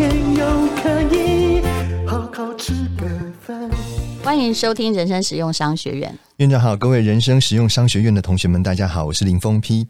天又可以好好吃个饭。欢迎收听人生实用商学院。院长好，各位人生实用商学院的同学们，大家好，我是林峰批。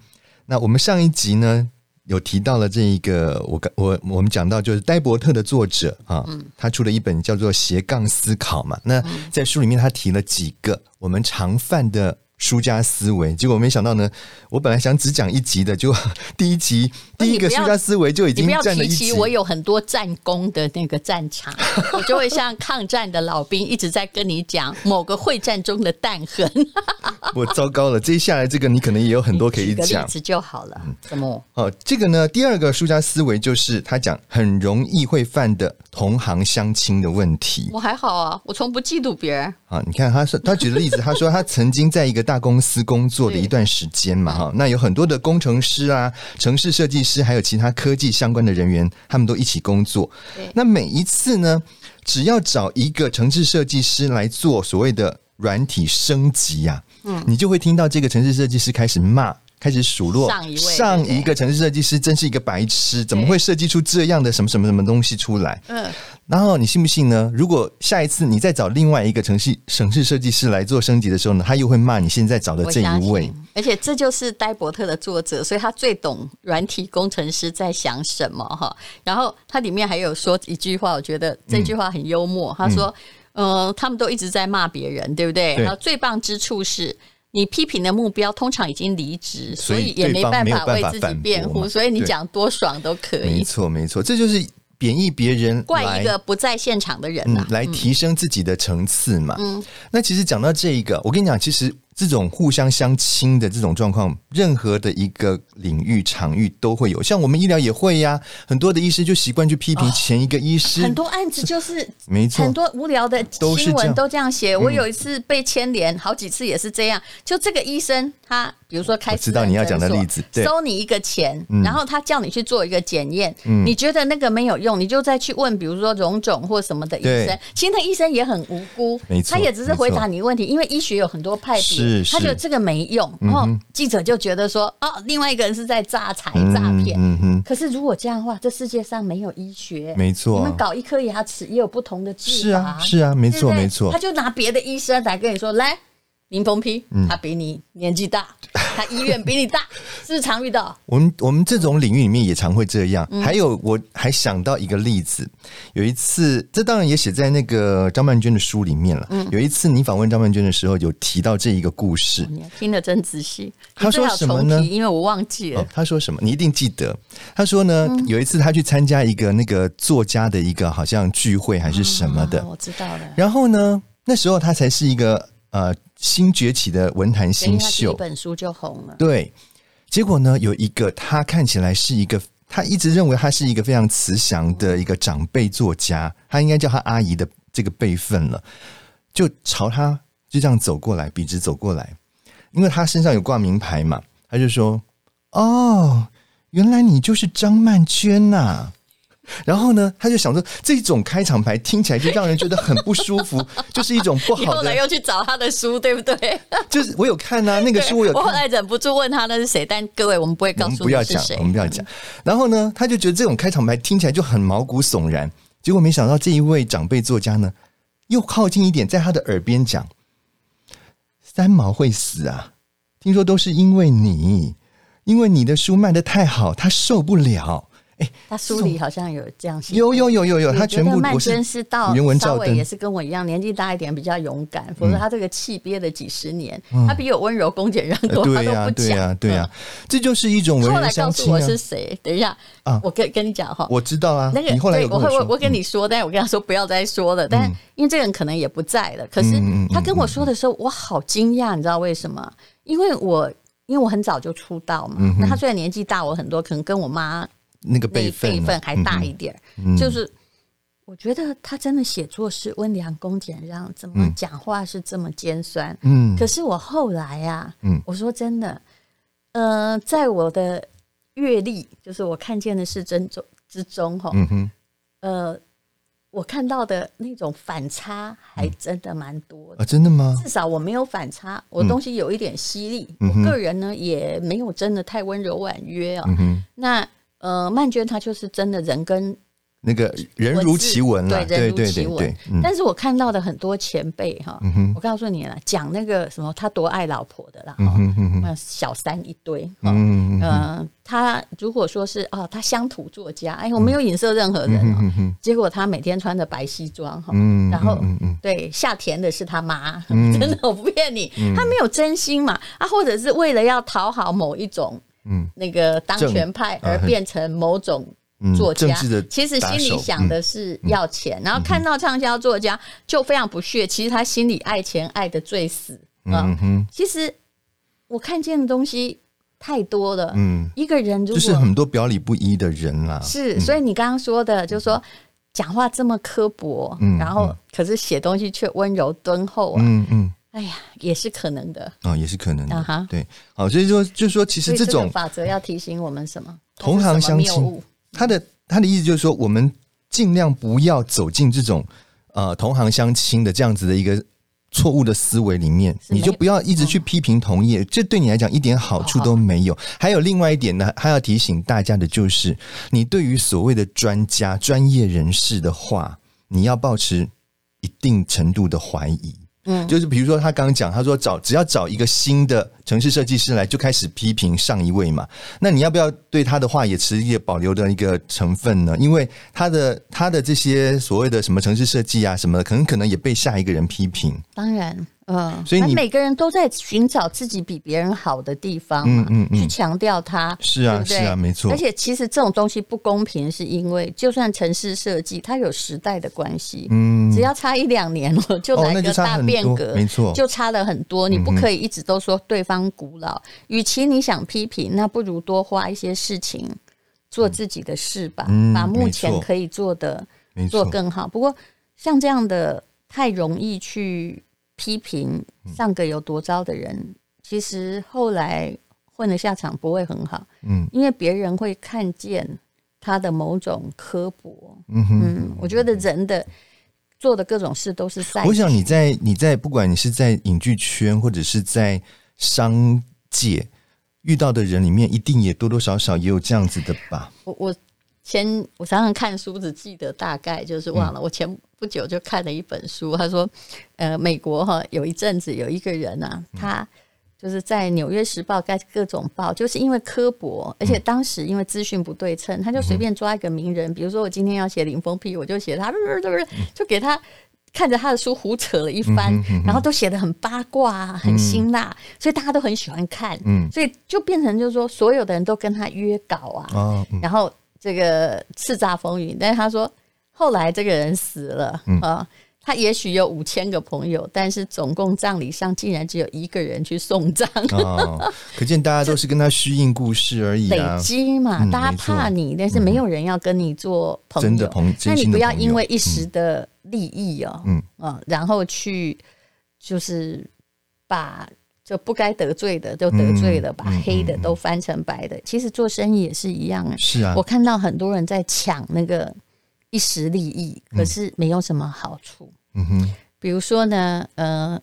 那我们上一集呢，有提到了这一个，我我我们讲到就是戴伯特的作者啊，嗯、他出了一本叫做《斜杠思考》嘛。那在书里面他提了几个我们常犯的。书家思维，结果没想到呢。我本来想只讲一集的，就 第一集第一个输家思维就已经占了一集。我有很多战功的那个战场，我就会像抗战的老兵，一直在跟你讲某个会战中的弹痕。我糟糕了，接下来这个你可能也有很多可以讲。例子就好了。怎么？哦，这个呢，第二个输家思维就是他讲很容易会犯的同行相亲的问题。我还好啊，我从不嫉妒别人。啊，你看他说他举的例子，他说他曾经在一个。大公司工作的一段时间嘛，哈，那有很多的工程师啊、城市设计师，还有其他科技相关的人员，他们都一起工作。那每一次呢，只要找一个城市设计师来做所谓的软体升级呀，嗯，你就会听到这个城市设计师开始骂。开始数落上一位上一个城市设计师，真是一个白痴，怎么会设计出这样的什么什么什么东西出来？嗯，然后你信不信呢？如果下一次你再找另外一个城市、省市设计师来做升级的时候呢，他又会骂你现在找的这一位。而且这就是戴伯特的作者，所以他最懂软体工程师在想什么哈。然后他里面还有说一句话，我觉得这句话很幽默。他说：“嗯，呃，他们都一直在骂别人，对不对？对。然后最棒之处是。”你批评的目标通常已经离职，所以也没办法为自己辩护，所以你讲多爽都可以。没错，没错，这就是贬义别人，怪一个不在现场的人、啊嗯，来提升自己的层次嘛。嗯，那其实讲到这一个，我跟你讲，其实。这种互相相亲的这种状况，任何的一个领域场域都会有。像我们医疗也会呀，很多的医师就习惯去批评前一个医师。哦、很多案子就是没错，很多无聊的新闻都这样写。我有一次被牵连，好几次也是这样。就这个医生，他比如说开始知道你要讲的例子，收你一个钱，然后他叫你去做一个检验，嗯、你觉得那个没有用，你就再去问，比如说荣总或什么的医生。其实那医生也很无辜，没错，他也只是回答你问题，因为医学有很多派别。他觉得这个没用，然后记者就觉得说，哦，另外一个人是在诈财诈骗。嗯哼。可是如果这样的话，这世界上没有医学，没错。你们搞一颗牙齿也有不同的治法。是啊，是啊，没错，没错。他就拿别的医生来跟你说，来。林峰丕，他比你年纪大，他医院比你大，是不是常遇到？我们我们这种领域里面也常会这样。嗯、还有，我还想到一个例子，有一次，这当然也写在那个张曼娟的书里面了。嗯、有一次你访问张曼娟的时候，有提到这一个故事，你听得真仔细。他说什么呢？因为我忘记了、哦。他说什么？你一定记得。他说呢，嗯、有一次他去参加一个那个作家的一个好像聚会还是什么的，嗯、我知道了。然后呢，那时候他才是一个呃。新崛起的文坛新秀，一本书就红了。对，结果呢，有一个他看起来是一个，他一直认为他是一个非常慈祥的一个长辈作家，他应该叫他阿姨的这个辈分了，就朝他就这样走过来，笔直走过来，因为他身上有挂名牌嘛，他就说：“哦，原来你就是张曼娟呐。”然后呢，他就想说，这种开场白听起来就让人觉得很不舒服，就是一种不好的。后来又去找他的书，对不对？就是我有看啊，那个书我有看。我后来忍不住问他那是谁，但各位我们不会告诉你不要讲，我们不要讲。然后呢，他就觉得这种开场白听起来就很毛骨悚然。结果没想到这一位长辈作家呢，又靠近一点，在他的耳边讲：“三毛会死啊，听说都是因为你，因为你的书卖的太好，他受不了。”欸、他书里好像有这样写，有有有有有，他全部曼娟是到稍微也是跟我一样年纪大一点，比较勇敢。嗯、否则他这个气憋了几十年，嗯、他比我温柔恭俭让多，对呀、啊、对呀、啊、对呀、啊，嗯、这就是一种文人相亲、啊、后来告诉我是谁？等一下啊，我跟跟你讲哈，我知道啊，那个你后我会，我我跟你说，但是我跟他说不要再说了。但因为这个人可能也不在了，可是他跟我说的时候，我好惊讶，你知道为什么？因为我。因为我很早就出道嘛，那他虽然年纪大我很多，可能跟我妈那个辈辈分还大一点，就是。我觉得他真的写作是温良恭俭让，怎么讲话是这么尖酸？嗯，可是我后来啊，嗯，我说真的，呃，在我的阅历，就是我看见的是真中之中，哈，嗯哼，呃，我看到的那种反差还真的蛮多的啊，真的吗？至少我没有反差，我东西有一点犀利，我个人呢也没有真的太温柔婉约啊。那呃，曼娟她就是真的人跟。那个人如其文了，对人如其文。但是我看到的很多前辈哈，我告诉你了，讲那个什么他多爱老婆的啦，小三一堆，嗯嗯，他如果说是哦，他乡土作家，哎，我没有影射任何人，结果他每天穿的白西装哈，然后对下田的是他妈，真的我不骗你，他没有真心嘛，啊，或者是为了要讨好某一种，那个当权派而变成某种。作家其实心里想的是要钱，然后看到畅销作家就非常不屑。其实他心里爱钱爱的最死啊。其实我看见的东西太多了。嗯，一个人就是很多表里不一的人啦。是，所以你刚刚说的，就是说讲话这么刻薄，然后可是写东西却温柔敦厚啊。嗯嗯，哎呀，也是可能的啊，也是可能的哈。对，好，所以说就是说，其实这种法则要提醒我们什么？同行相亲。他的他的意思就是说，我们尽量不要走进这种呃同行相亲的这样子的一个错误的思维里面，你就不要一直去批评同业，这对你来讲一点好处都没有。还有另外一点呢，还要提醒大家的就是，你对于所谓的专家、专业人士的话，你要保持一定程度的怀疑。嗯，就是比如说他刚刚讲，他说找只要找一个新的城市设计师来，就开始批评上一位嘛。那你要不要对他的话也持一个保留的一个成分呢？因为他的他的这些所谓的什么城市设计啊什么的，可能可能也被下一个人批评。当然。嗯，所以你每个人都在寻找自己比别人好的地方嘛，嗯嗯嗯、去强调它。是啊，对对是啊，没错。而且其实这种东西不公平，是因为就算城市设计，它有时代的关系。嗯，只要差一两年了，就来一个大变革，哦、没错，就差了很多。你不可以一直都说对方古老。嗯、与其你想批评，那不如多花一些事情做自己的事吧，嗯、把目前可以做的做更好。不过像这样的太容易去。批评上个有多糟的人，嗯、其实后来混的下场不会很好。嗯，因为别人会看见他的某种刻薄。嗯哼嗯，我觉得人的做的各种事都是赛。我想你在你在不管你是在影剧圈或者是在商界遇到的人里面，一定也多多少少也有这样子的吧。我我前我常常看书，只记得大概就是忘了。嗯、我前。不久就看了一本书，他说，呃，美国哈有一阵子有一个人啊，他就是在《纽约时报》、该各种报，就是因为刻薄，而且当时因为资讯不对称，他就随便抓一个名人，比如说我今天要写林峰屁，我就写他，就给他看着他的书胡扯了一番，然后都写得很八卦、很辛辣，所以大家都很喜欢看，所以就变成就是说，所有的人都跟他约稿啊，然后这个叱咤风云，但是他说。后来这个人死了，嗯、啊，他也许有五千个朋友，但是总共葬礼上竟然只有一个人去送葬，哦，可见大家都是跟他虚应故事而已，啊，累积嘛，嗯、大家怕你，但是没有人要跟你做朋友，真的朋，那你不要因为一时的利益哦，嗯。啊，然后去就是把就不该得罪的都得罪了，嗯、把黑的都翻成白的，嗯、其实做生意也是一样啊，是啊，我看到很多人在抢那个。一时利益，可是没有什么好处。嗯哼，比如说呢，呃，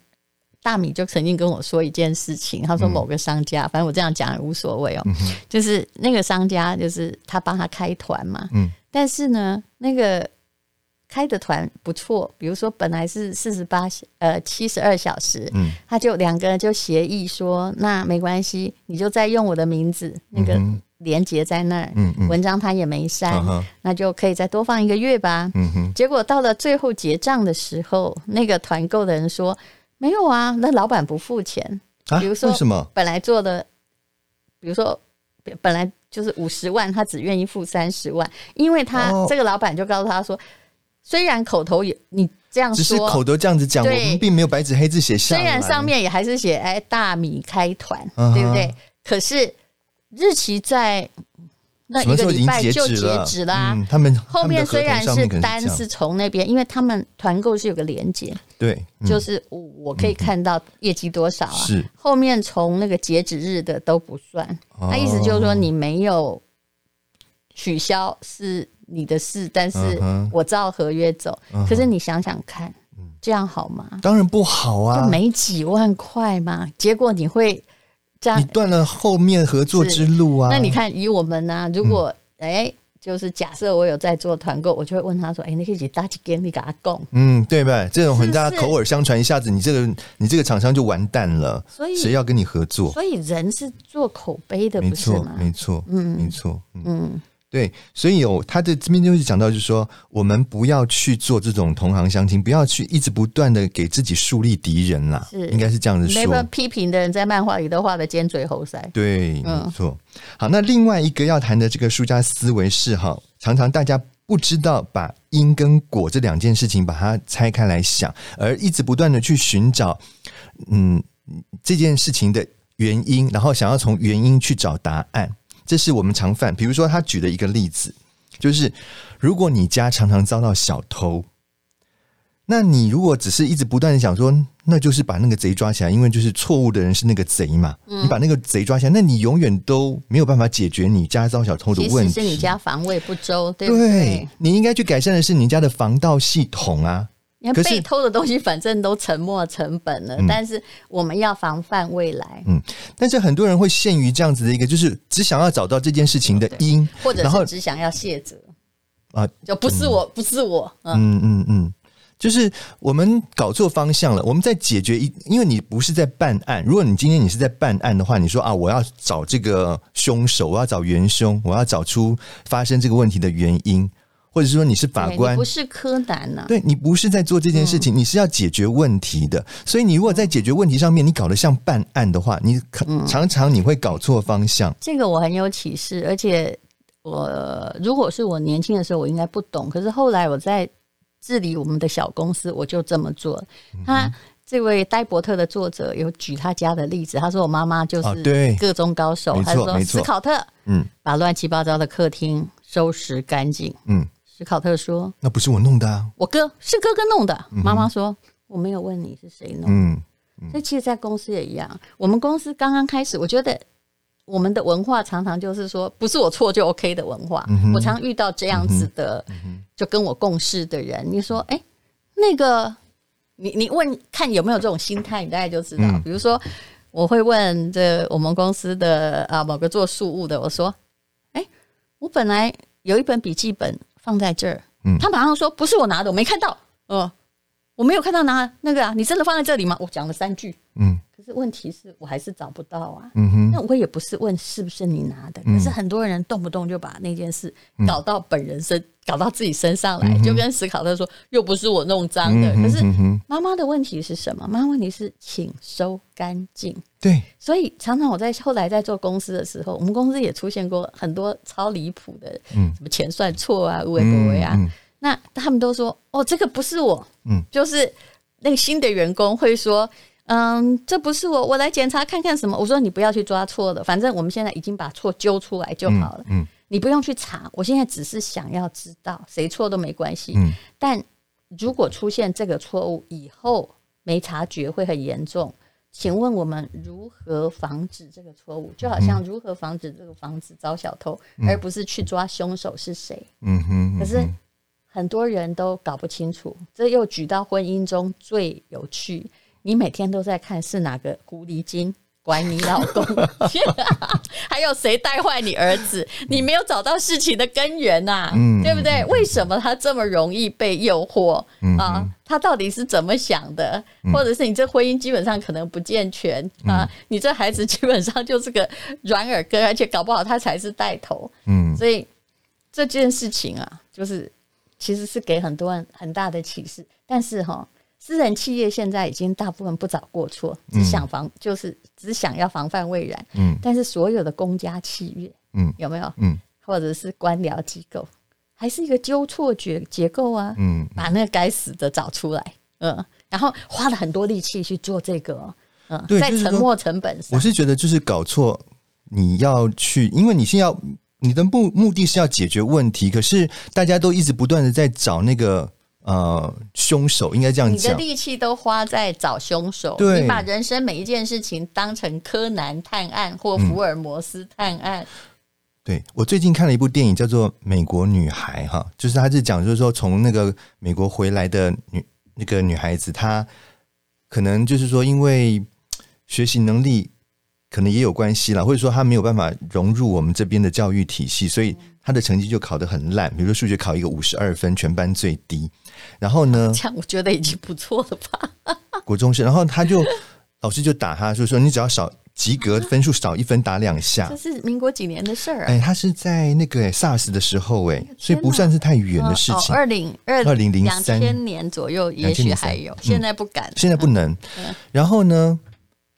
大米就曾经跟我说一件事情，他说某个商家，嗯、反正我这样讲也无所谓哦，嗯、就是那个商家，就是他帮他开团嘛，嗯，但是呢，那个开的团不错，比如说本来是四十八呃七十二小时，嗯，他就两个人就协议说，那没关系，你就再用我的名字那个。嗯连接在那儿，嗯嗯、文章他也没删，啊、那就可以再多放一个月吧。嗯、哼结果到了最后结账的时候，那个团购的人说没有啊，那老板不付钱。啊、比如说，为什么？本来做的，比如说本来就是五十万，他只愿意付三十万，因为他、哦、这个老板就告诉他说，虽然口头也你这样说，只是口头这样子讲，我们并没有白纸黑字写下。虽然上面也还是写哎大米开团，啊、对不对？可是日期在那一个礼拜就截止啦。嗯、他们后面虽然是单是从那边，因为他们团购是有个连结，对，嗯、就是我可以看到业绩多少啊。是后面从那个截止日的都不算，他意思就是说你没有取消是你的事，但是我照合约走。可是你想想看。这样好吗？当然不好啊，就没几万块嘛。结果你会这样，你断了后面合作之路啊。那你看，以我们呢、啊，如果哎、嗯，就是假设我有在做团购，我就会问他说：“哎，你可以搭几件，你给他供。”嗯，对吧？这种很大口耳相传，一下子你这个你这个厂商就完蛋了。所以谁要跟你合作？所以人是做口碑的，没错？没错，嗯，没错，嗯。嗯对，所以有他的这边就是讲到，就是说，我们不要去做这种同行相亲，不要去一直不断的给自己树立敌人啦。是，应该是这样子说。批评的人在漫画里都画的尖嘴猴腮。对，没错。好，那另外一个要谈的这个书家思维是哈，常常大家不知道把因跟果这两件事情把它拆开来想，而一直不断的去寻找嗯这件事情的原因，然后想要从原因去找答案。这是我们常犯，比如说他举的一个例子，就是如果你家常常遭到小偷，那你如果只是一直不断的想说，那就是把那个贼抓起来，因为就是错误的人是那个贼嘛，嗯、你把那个贼抓起来，那你永远都没有办法解决你家遭小偷的问题，是你家防卫不周，对不对？对，你应该去改善的是你家的防盗系统啊。你看被偷的东西，反正都沉没成本了，嗯，但是我们要防范未来。嗯，但是很多人会陷于这样子的一个，就是只想要找到这件事情的因，或者是只想要卸责啊，就不是我，嗯，不是我。嗯嗯嗯，就是我们搞错方向了。我们在解决一，因为你不是在办案。如果你今天你是在办案的话，你说啊，我要找这个凶手，我要找元凶，我要找出发生这个问题的原因。或者说你是法官，不是柯南呐？对，你不是在做这件事情，你是要解决问题的。所以你如果在解决问题上面，你搞得像办案的话，你常常你会搞错方向。这个我很有启示，而且我如果是我年轻的时候，我应该不懂。可是后来我在治理我们的小公司，我就这么做。他这位戴伯特的作者有举他家的例子，他说我妈妈就是各中高手，他说斯考特，嗯，把乱七八糟的客厅收拾干净，嗯。史考特说：“那不是我弄的啊，我哥是哥哥弄的。嗯”妈妈说：“我没有问你是谁弄的。嗯”嗯，所以其实，在公司也一样。我们公司刚刚开始，我觉得我们的文化常常就是说，不是我错就 OK 的文化。嗯、我常遇到这样子的，嗯、就跟我共事的人，你说：“哎、欸，那个，你你问看有没有这种心态，你大概就知道。嗯”比如说，我会问这我们公司的啊某个做数务的，我说：“哎、欸，我本来有一本笔记本。”放在这儿，嗯，他马上说不是我拿的，我没看到，呃，我没有看到拿那个啊，你真的放在这里吗？我讲了三句，嗯。可是问题是我还是找不到啊，嗯哼，那我也不是问是不是你拿的，嗯、可是很多人动不动就把那件事搞到本人身，嗯、搞到自己身上来，嗯、就跟史考特说又不是我弄脏的，嗯、可是妈妈的问题是什么？妈妈问题是请收干净，对，所以常常我在后来在做公司的时候，我们公司也出现过很多超离谱的，嗯，什么钱算错啊，无为不为啊，那他们都说哦，这个不是我，嗯，就是那个新的员工会说。嗯，这不是我，我来检查看看什么。我说你不要去抓错的，反正我们现在已经把错揪出来就好了。嗯，嗯，你不用去查，我现在只是想要知道谁错都没关系。嗯，但如果出现这个错误以后没察觉会很严重，请问我们如何防止这个错误？就好像如何防止这个房子遭小偷，嗯，而不是去抓凶手是谁？嗯哼，嗯哼。可是很多人都搞不清楚，这又举到婚姻中最有趣。你每天都在看是哪个狐狸精拐你老公，还有谁带坏你儿子？你没有找到事情的根源呐、啊，嗯、对不对？为什么他这么容易被诱惑、嗯、啊？他到底是怎么想的？嗯、或者是你这婚姻基本上可能不健全、嗯、啊？你这孩子基本上就是个软耳根，而且搞不好他才是带头。嗯，所以这件事情啊，就是其实是给很多人很大的启示，但是哈。私人企业现在已经大部分不找过错，只想防，嗯、就是只想要防范未然。嗯，但是所有的公家企业，嗯，有没有？嗯，或者是官僚机构，还是一个纠错结结构啊？嗯，把那个该死的找出来，嗯，然后花了很多力气去做这个，嗯，对在沉没成本上，我是觉得就是搞错。你要去，因为你是要你的目目的是要解决问题，可是大家都一直不断的在找那个呃凶手，应该这样讲，你的力气都花在找凶手，对，你把人生每一件事情当成柯南探案或福尔摩斯探案。嗯、对，我最近看了一部电影叫做《美国女孩》哈，就是他是讲就是说从那个美国回来的女那个女孩子，她可能就是说因为学习能力。可能也有关系啦，或者说他没有办法融入我们这边的教育体系，所以他的成绩就考得很烂。比如说数学考一个五十二分，全班最低。然后呢，这样我觉得已经不错了吧？国中生，然后他就老师就打他，就说你只要少及格分数少一分，打两下。这是民国几年的事儿啊？哎，他是在那个 SARS 的时候，哎，所以不算是太远的事情。二零二二零零三年左右，也许还有，现在不敢，现在不能。然后呢？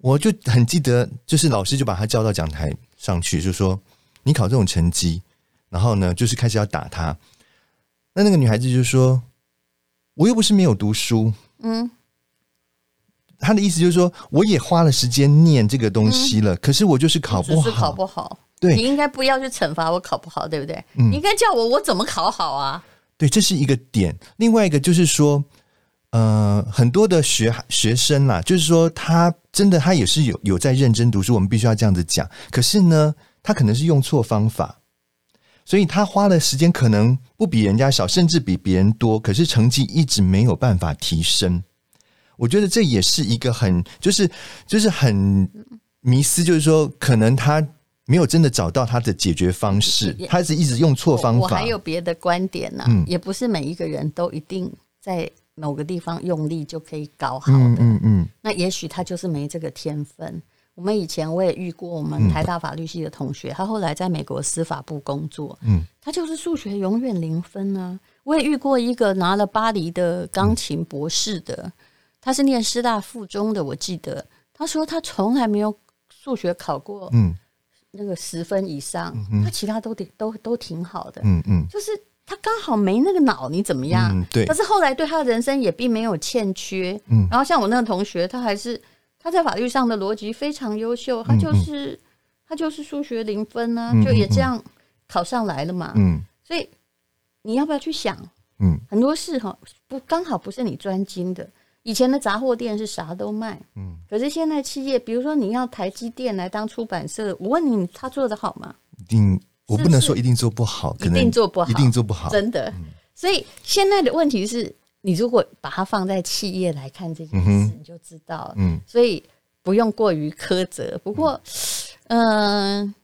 我就很记得，就是老师就把他叫到讲台上去，就说：“你考这种成绩，然后呢，就是开始要打他。”那那个女孩子就说：“我又不是没有读书。”嗯，他的意思就是说，我也花了时间念这个东西了，嗯、可是我就是考不好，是考不好。对，你应该不要去惩罚我考不好，对不对？嗯，你应该叫我我怎么考好啊？对，这是一个点。另外一个就是说。呃，很多的学学生啦，就是说他真的他也是有有在认真读书，我们必须要这样子讲。可是呢，他可能是用错方法，所以他花的时间可能不比人家少，甚至比别人多，可是成绩一直没有办法提升。我觉得这也是一个很就是就是很迷思，就是说可能他没有真的找到他的解决方式，他是一直用错方法。我，我还有别的观点呢、啊，嗯，也不是每一个人都一定在。某个地方用力就可以搞好的，嗯嗯，嗯，那也许他就是没这个天分。我们以前我也遇过我们台大法律系的同学，嗯、他后来在美国司法部工作，嗯，他就是数学永远零分啊。我也遇过一个拿了巴黎的钢琴博士的，嗯、他是念师大附中的，我记得。他说他从来没有数学考过，嗯，那个十分以上，嗯、他其他都挺都都挺好的，嗯嗯，就是。他刚好没那个脑，你怎么样？嗯，对。可是后来对他的人生也并没有欠缺。嗯。然后像我那个同学，他还是他在法律上的逻辑非常优秀，他就是、嗯、他就是数学零分啊，嗯、就也这样考上来了嘛。嗯。所以你要不要去想？嗯。很多事哈，不刚好不是你专精的。以前的杂货店是啥都卖。嗯。可是现在企业，比如说你要台积电来当出版社，我问你，他做的好吗？一定。我不能说一定做不好，可能一定做不好，一定做不好，真的。嗯、所以现在的问题是，你如果把它放在企业来看这件事，嗯、你就知道了。嗯，所以不用过于苛责。不过，嗯、呃，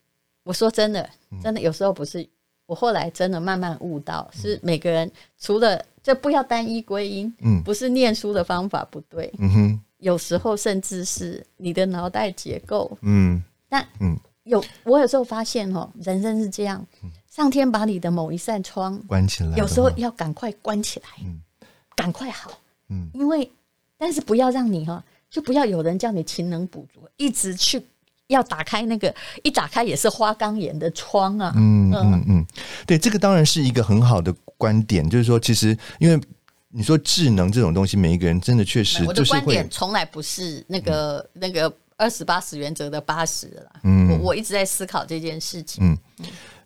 我说真的，真的有时候不是。我后来真的慢慢悟到，是每个人除了就不要单一归因，嗯，不是念书的方法不对，嗯哼，有时候甚至是你的脑袋结构，嗯，但嗯。有，我有时候发现哦，人生是这样，上天把你的某一扇窗关起来，有时候要赶快关起来，赶快好，嗯，因为但是不要让你哈，就不要有人叫你勤能补拙，一直去要打开那个，一打开也是花岗岩的窗啊，嗯嗯嗯，对，这个当然是一个很好的观点，就是说，其实因为你说智能这种东西，每一个人真的确实，我的观点从来不是那个那个。二十八十原则的八十了，嗯，我我一直在思考这件事情，嗯，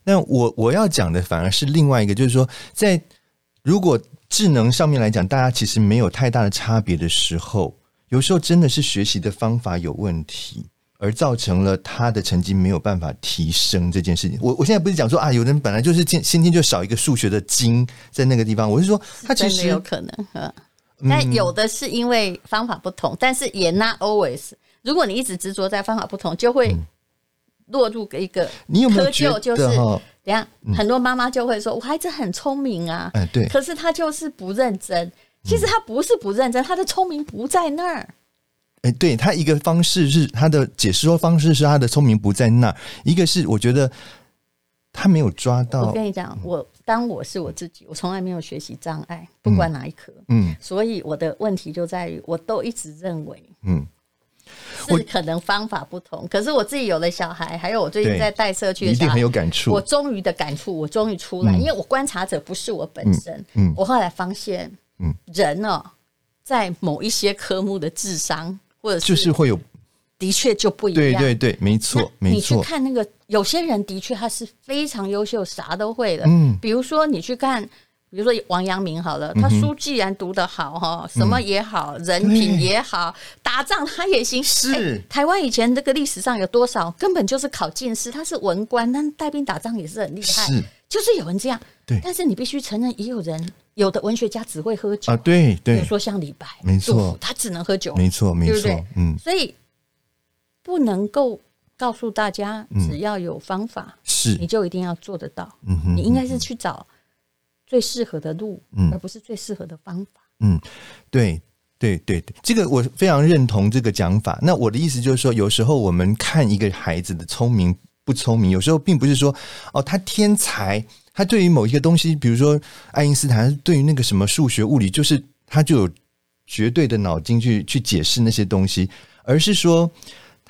那我我要讲的反而是另外一个，就是说，在如果智能上面来讲，大家其实没有太大的差别的时候，有时候真的是学习的方法有问题，而造成了他的成绩没有办法提升这件事情。我我现在不是讲说啊，有人本来就是先先天就少一个数学的精在那个地方，我是说他其实有可能，但有的是因为方法不同，但是也 not always。如果你一直执着在方法不同，就会落入一个窠臼。就是等下很多妈妈就会说：“我孩子很聪明啊，哎，对，可是他就是不认真。其实他不是不认真，他的聪明不在那儿。哎，对他一个方式是他的解释说方式是他的聪明不在那儿，一个是我觉得他没有抓到。我跟你讲，我当我是我自己，我从来没有学习障碍，不管哪一科，嗯，所以我的问题就在于，我都一直认为，嗯。是可能方法不同，可是我自己有了小孩，还有我最近在带社区的小孩，一定很有感触。我终于的感触，我终于出来，因为我观察者不是我本身。嗯，我后来发现，嗯，人哦，在某一些科目的智商，或者是就是会有的确就不一样。对对对，没错，没错。你去看那个，有些人的确他是非常优秀，啥都会的。嗯，比如说你去看，比如说王阳明好了，他书既然读得好哈，什么也好，人品也好，打仗他也行。是。台湾以前这个历史上有多少？根本就是考进士，他是文官，但带兵打仗也是很厉害。是，就是有人这样。对，但是你必须承认，也有人。有的文学家只会喝酒。啊，对对，比如说像李白，没错，他只能喝酒，没错没错，嗯，所以不能够告诉大家，只要有方法，是。你就一定要做得到，嗯哼，你应该是去找最适合的路，嗯，而不是最适合的方法，嗯，对对对对，这个我非常认同这个讲法。那我的意思就是说，有时候我们看一个孩子的聪明不聪明，有时候并不是说哦，他天才。他对于某一个东西，比如说爱因斯坦，对于那个什么数学、物理，就是他就有绝对的脑筋去去解释那些东西，而是说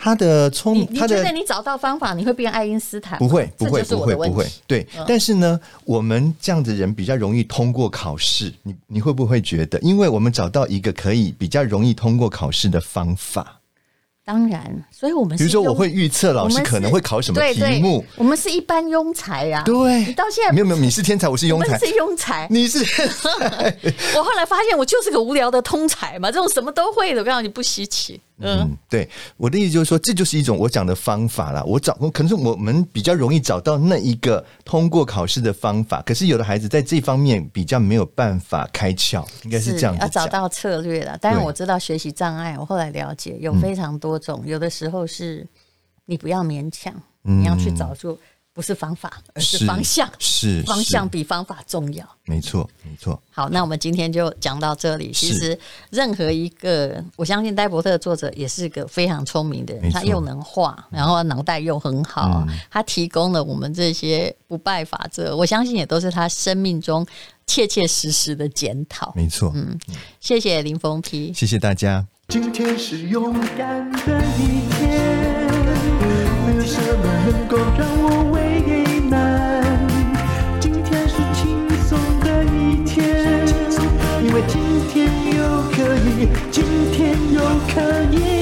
他的聪，你觉得你找到方法，你会变爱因斯坦？不会，不会，不会，不会。对，嗯、但是呢，我们这样的人比较容易通过考试。你你会不会觉得，因为我们找到一个可以比较容易通过考试的方法？当然，所以我们比如说，我会预测老师可能会考什么题目。我们是一般庸才呀，对，你到现在没有没有，你是天才，我是庸才，是庸才，你是。我后来发现，我就是个无聊的通才嘛，这种什么都会的，我告诉你不稀奇。嗯，对，我的意思就是说，这就是一种我讲的方法啦。我找，可能是我们比较容易找到那一个通过考试的方法。可是有的孩子在这方面比较没有办法开窍，应该是这样子。要找到策略了。当然我知道学习障碍，我后来了解有非常多种，有的时候是你不要勉强，你要去找出。不是方法，而是方向。是，是方向比方法重要。没错，没错。好，那我们今天就讲到这里。其实，任何一个，我相信戴伯特作者也是个非常聪明的人，他又能画，然后脑袋又很好，嗯、他提供了我们这些不败法则。我相信也都是他生命中切切实实的检讨。没错。嗯，谢谢林峰批，谢谢大家。今天是勇敢的一天，什么能够让我为难？今天是轻松的一天因为今天又可以今天又可以。